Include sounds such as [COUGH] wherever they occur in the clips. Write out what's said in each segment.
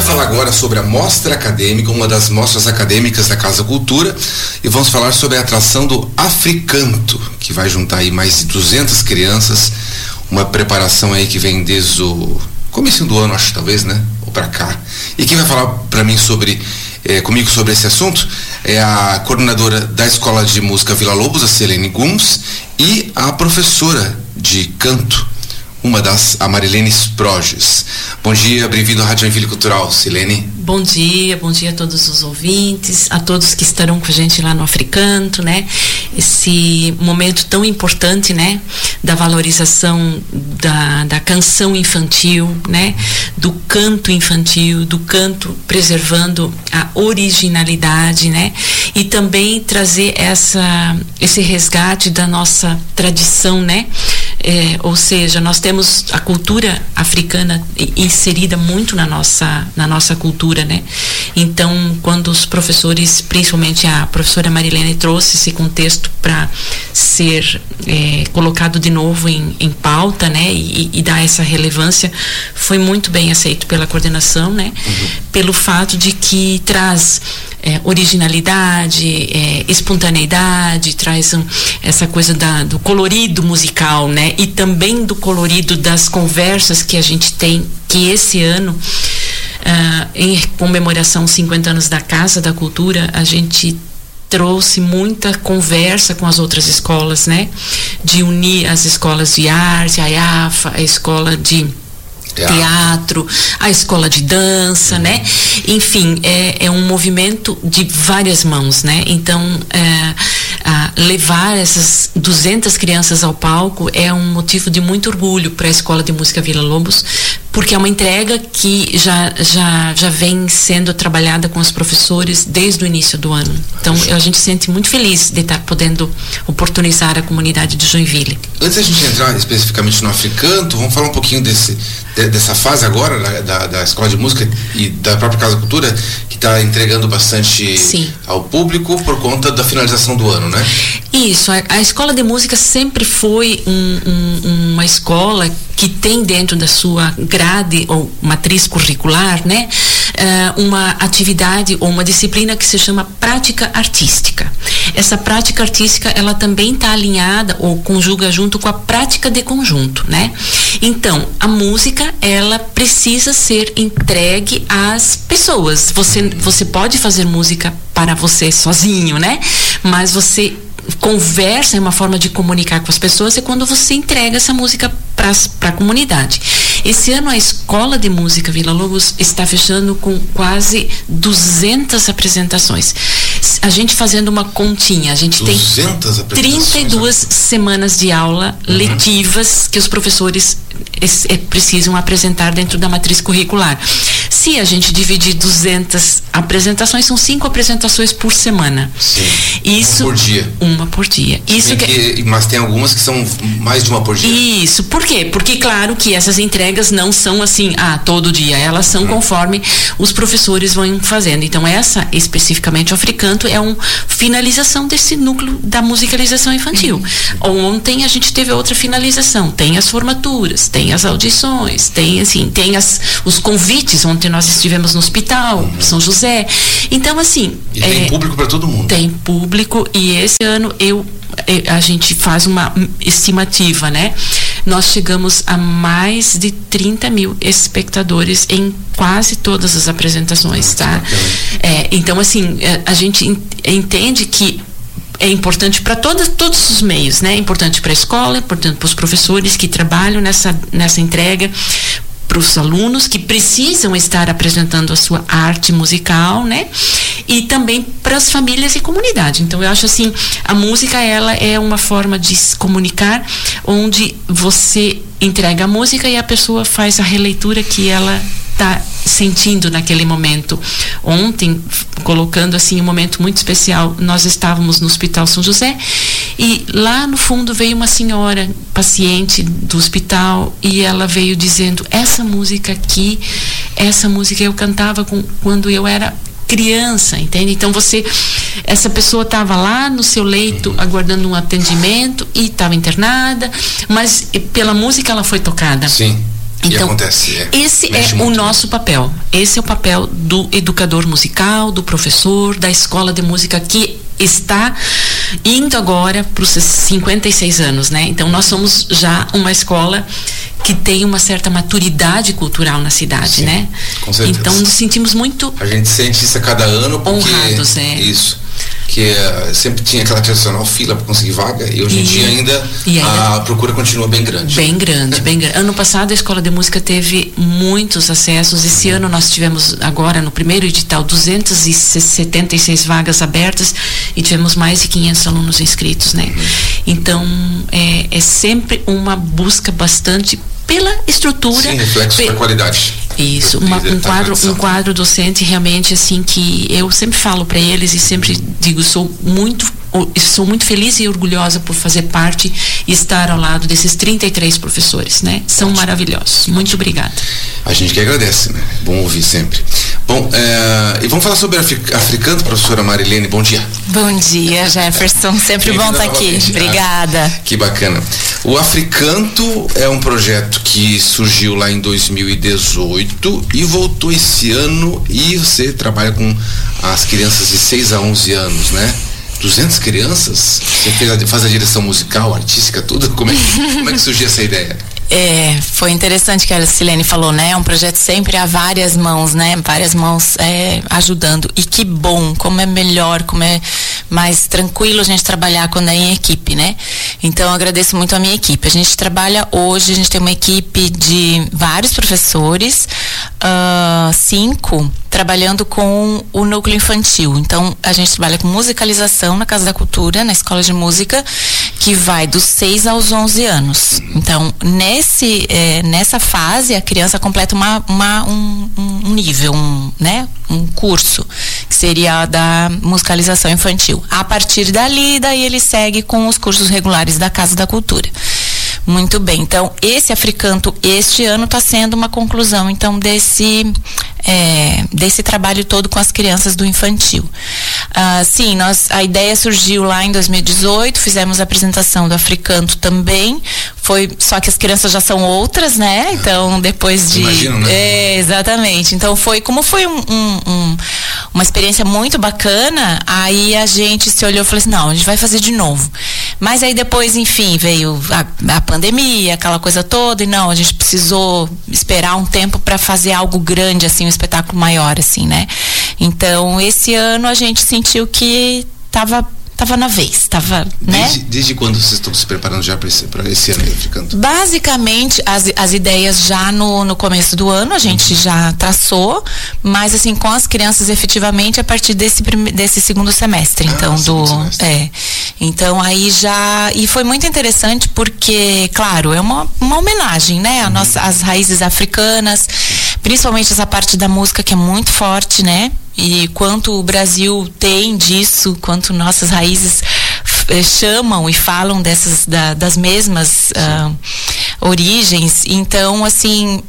vai falar agora sobre a mostra acadêmica, uma das mostras acadêmicas da Casa Cultura, e vamos falar sobre a atração do Africanto, que vai juntar aí mais de 200 crianças, uma preparação aí que vem desde o começo do ano, acho talvez, né? Ou para cá. E quem vai falar para mim sobre é, comigo sobre esse assunto é a coordenadora da Escola de Música Vila Lobos, a Selene Gums, e a professora de canto, uma das, a Marilene. Bom dia, bem-vindo à Rádio Joinville Cultural, Silene. Bom dia, bom dia a todos os ouvintes, a todos que estarão com a gente lá no Africanto, né? Esse momento tão importante, né? Da valorização da, da canção infantil, né? Do canto infantil, do canto preservando a originalidade, né? E também trazer essa, esse resgate da nossa tradição, né? É, ou seja, nós temos a cultura africana inserida muito na nossa, na nossa cultura, né? Então, quando os professores, principalmente a professora Marilene trouxe esse contexto para ser é, colocado de novo em, em pauta, né? E, e, dar essa relevância, foi muito bem aceito pela coordenação, né? Uhum. Pelo fato de que traz é, originalidade, é, espontaneidade, traz um, essa coisa da, do colorido musical, né? E também do colorido das conversas que a gente tem, que esse ano, uh, em comemoração 50 anos da Casa da Cultura, a gente trouxe muita conversa com as outras escolas, né? De unir as escolas de arte, a IAFA, a escola de teatro, teatro a escola de dança, uhum. né? Enfim, é, é um movimento de várias mãos, né? Então, é, levar essas 200 crianças ao palco é um motivo de muito orgulho para a Escola de Música Vila Lobos, porque é uma entrega que já, já, já vem sendo trabalhada com os professores desde o início do ano. Então, a gente se sente muito feliz de estar podendo oportunizar a comunidade de Joinville. Antes da gente entrar especificamente no Africanto, vamos falar um pouquinho desse, dessa fase agora da, da, da Escola de Música e da própria Casa Cultura, que está entregando bastante Sim. ao público por conta da finalização do ano, né? Isso, a, a Escola de Música sempre foi um, um, uma escola que tem dentro da sua grade ou matriz curricular, né, uh, uma atividade ou uma disciplina que se chama prática artística. Essa prática artística, ela também está alinhada ou conjuga junto com a prática de conjunto, né? Então, a música, ela precisa ser entregue às pessoas. Você, você pode fazer música para você sozinho, né? Mas você conversa é uma forma de comunicar com as pessoas é quando você entrega essa música para a comunidade. Esse ano a Escola de Música Vila Lobos está fechando com quase 200 apresentações. A gente fazendo uma continha, a gente tem 32 semanas de aula uhum. letivas que os professores é, precisam apresentar dentro da matriz curricular. Se a gente dividir 200 apresentações, são cinco apresentações por semana. Sim. Isso, uma por dia. Uma por dia. Isso que, que, mas tem algumas que são mais de uma por dia. Isso. Por quê? Porque, claro, que essas entregas não são assim, ah, todo dia. Elas são hum. conforme os professores vão fazendo. Então, essa, especificamente o Africanto, é uma finalização desse núcleo da musicalização infantil. Hum. Ontem a gente teve outra finalização. Tem as formaturas, tem as audições, tem assim, tem as, os convites. Ontem nós estivemos no hospital, uhum. São José. Então, assim. E tem é, público para todo mundo. Tem público, e esse ano eu é, a gente faz uma estimativa, né? Nós chegamos a mais de 30 mil espectadores em quase todas as apresentações, tá? É, então, assim, é, a gente entende que é importante para todos os meios, né? É importante para a escola, é importante para os professores que trabalham nessa, nessa entrega, para os alunos que precisam estar apresentando a sua arte musical, né? E também para as famílias e comunidade. Então eu acho assim, a música ela é uma forma de se comunicar onde você entrega a música e a pessoa faz a releitura que ela está sentindo naquele momento. Ontem, colocando assim um momento muito especial, nós estávamos no Hospital São José e lá no fundo veio uma senhora, paciente do hospital, e ela veio dizendo: Essa música aqui, essa música eu cantava com, quando eu era criança, entende? Então você, essa pessoa estava lá no seu leito aguardando um atendimento e estava internada, mas pela música ela foi tocada. Sim. Então, acontece, é, esse é o nosso papel. Esse é o papel do educador musical, do professor, da escola de música que está indo agora para os 56 anos, né? Então nós somos já uma escola que tem uma certa maturidade cultural na cidade, Sim, né? Com certeza. Então nos sentimos muito a gente sente isso a cada ano porque honrados, é. Isso que uh, sempre tinha aquela tradicional fila para conseguir vaga e hoje em dia ainda, ainda, a procura continua bem grande. Bem grande, bem grande. Ano passado a Escola de Música teve muitos acessos. Esse uhum. ano nós tivemos agora no primeiro edital 276 vagas abertas e tivemos mais de 500 alunos inscritos, né? Uhum. Então é, é sempre uma busca bastante pela estrutura. Sim, reflexo da qualidade. Isso, uma, um quadro, um quadro docente realmente assim que eu sempre falo para eles e sempre digo sou muito sou muito feliz e orgulhosa por fazer parte e estar ao lado desses 33 professores, né? São Ótimo. maravilhosos. Muito obrigada. A gente que agradece, né? Bom ouvir sempre. Bom, é, e vamos falar sobre africano, professora Marilene. Bom dia. Bom dia, Jefferson. Sempre bom estar aqui. Obrigada. Ah, que bacana. O Africanto é um projeto que surgiu lá em 2018 e voltou esse ano e você trabalha com as crianças de 6 a 11 anos, né? 200 crianças? Você faz a direção musical, artística, tudo? Como é, como é que surgiu essa ideia? É, foi interessante que a Silene falou, né? É um projeto sempre a várias mãos, né? Várias mãos é, ajudando. E que bom, como é melhor, como é mais tranquilo a gente trabalhar quando é em equipe, né? Então eu agradeço muito a minha equipe. A gente trabalha hoje, a gente tem uma equipe de vários professores, uh, cinco trabalhando com o núcleo infantil. Então, a gente trabalha com musicalização na Casa da Cultura, na Escola de Música, que vai dos 6 aos 11 anos. Então, nesse, é, nessa fase, a criança completa uma, uma um, um, nível, um, né, um curso, que seria da musicalização infantil. A partir dali, daí ele segue com os cursos regulares da Casa da Cultura. Muito bem. Então, esse Africanto este ano está sendo uma conclusão, então, desse, é, desse trabalho todo com as crianças do infantil. Ah, sim, nós, a ideia surgiu lá em 2018, fizemos a apresentação do Africanto também. Foi, só que as crianças já são outras, né? Então, depois de. Imagino, né? É, exatamente. Então, foi, como foi um, um, um, uma experiência muito bacana, aí a gente se olhou e falou assim: não, a gente vai fazer de novo. Mas aí depois, enfim, veio a, a pandemia, aquela coisa toda, e não, a gente precisou esperar um tempo para fazer algo grande, assim, um espetáculo maior, assim, né? Então, esse ano a gente sentiu que estava estava na vez, estava, né? Desde, desde, quando vocês estão se preparando já para esse, esse ano ficando? Basicamente, as, as ideias já no, no começo do ano a gente uhum. já traçou, mas assim, com as crianças efetivamente a partir desse, desse segundo semestre, ah, então, do... Semestre. É. Então, aí já... E foi muito interessante porque, claro, é uma, uma homenagem, né? A uhum. nossa, as raízes africanas, principalmente essa parte da música que é muito forte, né? E quanto o Brasil tem disso, quanto nossas raízes eh, chamam e falam dessas da, das mesmas uh, origens. Então, assim,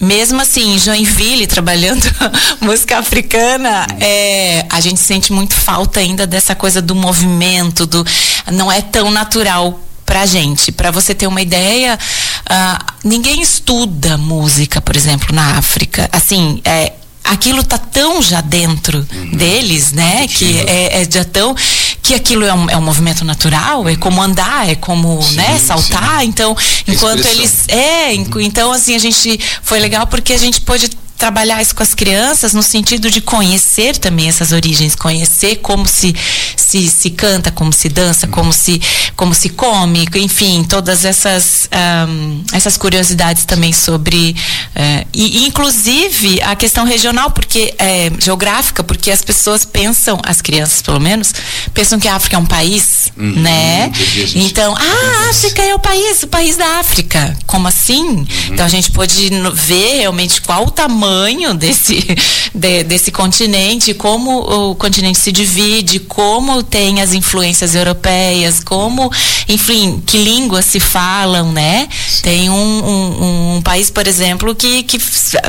mesmo assim, Joinville trabalhando [LAUGHS] música africana, é, a gente sente muito falta ainda dessa coisa do movimento, do não é tão natural pra gente. Para você ter uma ideia, uh, ninguém estuda música, por exemplo, na África. Assim, é, aquilo tá tão já dentro uhum. deles, né? Que é, é, já tão que aquilo é um, é um movimento natural, é como andar, é como, sim, né, saltar. Sim. Então, enquanto eles é, então assim a gente foi legal porque a gente pôde trabalhar isso com as crianças no sentido de conhecer também essas origens, conhecer como se se, se canta, como se dança, como se como se come, enfim, todas essas um, essas curiosidades também sobre uh, e, inclusive a questão regional, porque é, geográfica, porque as pessoas pensam, as crianças pelo menos, pensam que a África é um país, uhum, né? Então, ah, a África é o país, o país da África. Como assim? Uhum. Então a gente pode ver realmente qual o tamanho tamanho desse, [LAUGHS] de, desse continente, como o continente se divide, como tem as influências europeias, como, enfim, que línguas se falam, né? Tem um, um, um país, por exemplo, que, que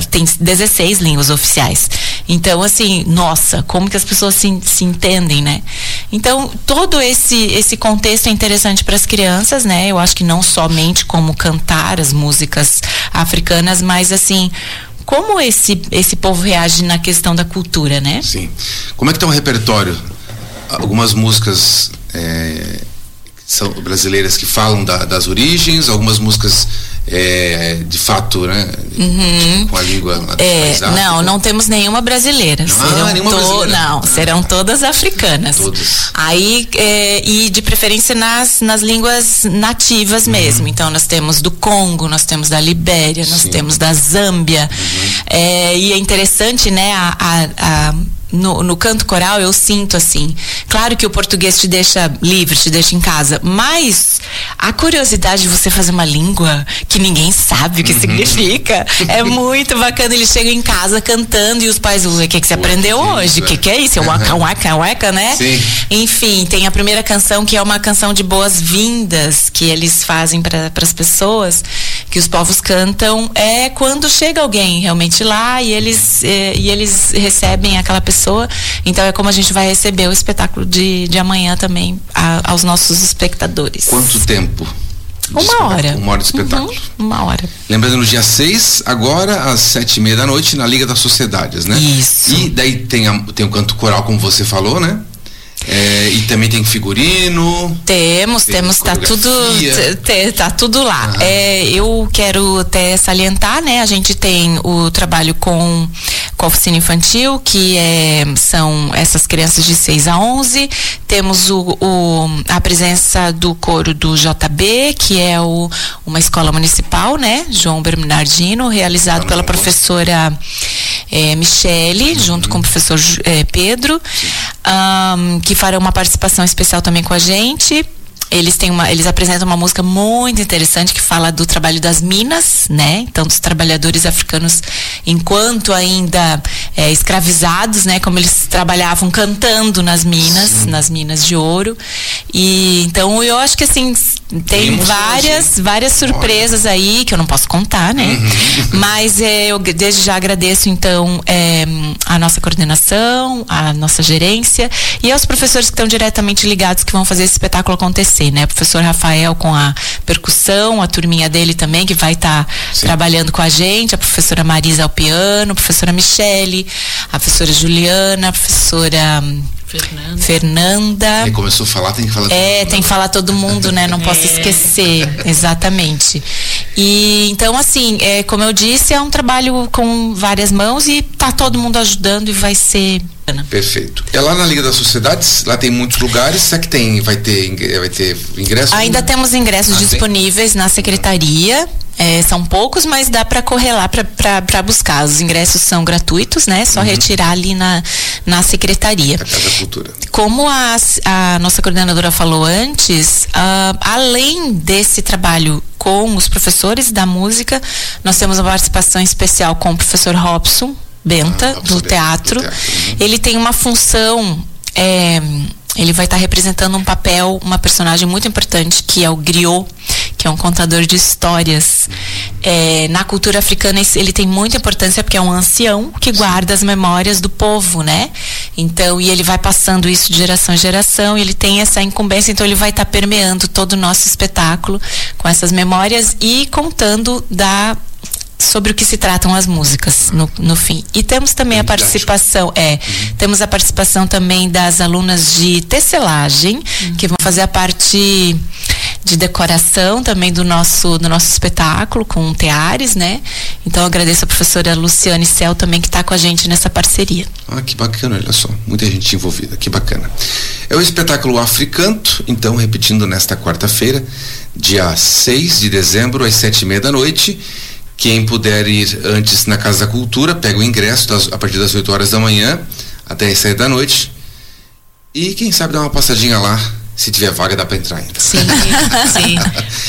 tem 16 línguas oficiais. Então, assim, nossa, como que as pessoas se, se entendem, né? Então, todo esse, esse contexto é interessante para as crianças, né? Eu acho que não somente como cantar as músicas africanas, mas assim, como esse, esse povo reage na questão da cultura, né? Sim. Como é que está o repertório? Algumas músicas é, são brasileiras que falam da, das origens, algumas músicas é, de fato, né? Uhum. Com a língua é, Não, não temos nenhuma brasileira. Ah, serão nenhuma to brasileira. Não, ah. serão todas africanas. Todas. Aí, é, e de preferência nas, nas línguas nativas uhum. mesmo. Então, nós temos do Congo, nós temos da Libéria, nós Sim. temos da Zâmbia. Uhum. É, e é interessante, né, a, a, a no, no, canto coral eu sinto assim. Claro que o português te deixa livre, te deixa em casa, mas a curiosidade de você fazer uma língua que ninguém sabe o que uhum. significa é [LAUGHS] muito bacana. Eles chegam em casa cantando e os pais, o que, que você aprendeu hoje? O que, que é isso? É waka waka waka, né? Sim. Enfim, tem a primeira canção que é uma canção de boas-vindas que eles fazem para as pessoas, que os povos cantam, é quando chega alguém realmente lá e eles, eh, e eles recebem aquela pessoa pessoa. Então é como a gente vai receber o espetáculo de, de amanhã também a, aos nossos espectadores. Quanto tempo? Uma hora. Uma hora de espetáculo. Uhum, uma hora. Lembrando, no dia 6, agora, às sete e meia da noite, na Liga das Sociedades, né? Isso. E daí tem, a, tem o canto coral, como você falou, né? É, e também tem figurino. Temos, tem temos, tá tudo, tá tudo lá. É, eu quero até salientar, né? A gente tem o trabalho com, com a oficina infantil, que é, são essas crianças de 6 a 11. Temos o, o, a presença do coro do JB, que é o, uma escola municipal, né? João Bernardino, realizado pela professora é, Michele, uhum. junto com o professor é, Pedro, um, que farão uma participação especial também com a gente eles têm uma, eles apresentam uma música muito interessante que fala do trabalho das minas, né? Então dos trabalhadores africanos enquanto ainda é, escravizados, né? Como eles trabalhavam cantando nas minas, Sim. nas minas de ouro. E então eu acho que assim tem várias várias surpresas aí que eu não posso contar, né? Uhum. Mas é, eu desde já agradeço então é, a nossa coordenação, a nossa gerência e aos professores que estão diretamente ligados que vão fazer esse espetáculo acontecer né? O professor Rafael com a percussão, a turminha dele também, que vai estar tá trabalhando com a gente, a professora Marisa ao piano, a professora Michele, a professora Juliana, a professora. Fernanda. Fernanda. Começou a falar, tem que falar É, mundo. tem que falar todo mundo, né? Não posso [LAUGHS] é. esquecer. Exatamente. E então, assim, é, como eu disse, é um trabalho com várias mãos e tá todo mundo ajudando e vai ser Perfeito. É lá na Liga das Sociedades, lá tem muitos lugares, será que tem, vai ter, vai ter ingressos? Ainda temos ingressos ah, disponíveis tem? na secretaria. É, são poucos, mas dá para correr lá para buscar. Os ingressos são gratuitos, né? Só uhum. retirar ali na, na secretaria. A Casa Cultura. Como a, a nossa coordenadora falou antes, uh, além desse trabalho com os professores da música, nós temos uma participação especial com o professor Robson, Benta, ah, do, teatro. do, teatro. Uhum. Ele tem uma função. É, ele vai estar representando um papel, uma personagem muito importante, que é o griot, que é um contador de histórias. É, na cultura africana, ele tem muita importância porque é um ancião que guarda as memórias do povo, né? Então, e ele vai passando isso de geração em geração, e ele tem essa incumbência, então ele vai estar tá permeando todo o nosso espetáculo com essas memórias e contando da sobre o que se tratam as músicas no, no fim. E temos também a participação, é, uhum. temos a participação também das alunas de tecelagem, uhum. que vão fazer a parte de decoração também do nosso do nosso espetáculo com teares, né? Então agradeço a professora Luciane Cel também que está com a gente nessa parceria. Ah, que bacana, olha só, muita gente envolvida, que bacana. É o espetáculo Africanto, então repetindo nesta quarta-feira, dia 6 de dezembro às sete e meia da noite quem puder ir antes na Casa da Cultura, pega o ingresso das, a partir das 8 horas da manhã até as 7 da noite. E quem sabe dar uma passadinha lá se tiver vaga, dá para entrar ainda. Sim, sim.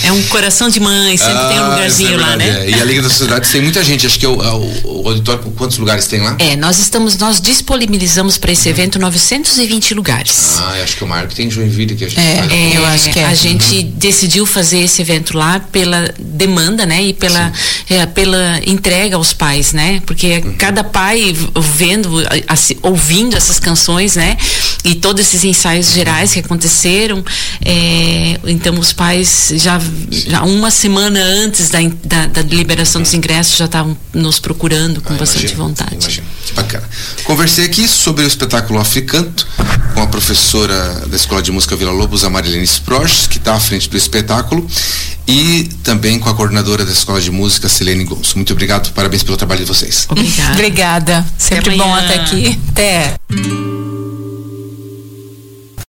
É um coração de mãe, sempre ah, tem um ah, lugarzinho é lá, né? É. E a Liga das Sociedades tem muita gente. Acho que é o, o, o, auditório, quantos lugares tem lá? É, nós estamos, nós disponibilizamos para esse uhum. evento 920 lugares. Ah, acho que o Marco tem em Joinville que a gente é, faz. É, eu acho que é. A gente uhum. decidiu fazer esse evento lá pela demanda, né? E pela, é, pela entrega aos pais, né? Porque uhum. cada pai vendo, assim, ouvindo essas canções, né? e todos esses ensaios gerais que aconteceram, é, então os pais já, já uma semana antes da, da, da liberação dos ingressos já estavam nos procurando com ah, bastante imagino, vontade. Imagino. Que bacana. Conversei aqui sobre o espetáculo Africanto com a professora da Escola de Música Vila Lobos, a Marilene Sproches, que está à frente do espetáculo, e também com a coordenadora da Escola de Música, Selene Gonçalves. Muito obrigado, parabéns pelo trabalho de vocês. [LAUGHS] Obrigada. Obrigada. Sempre bom até aqui. Até.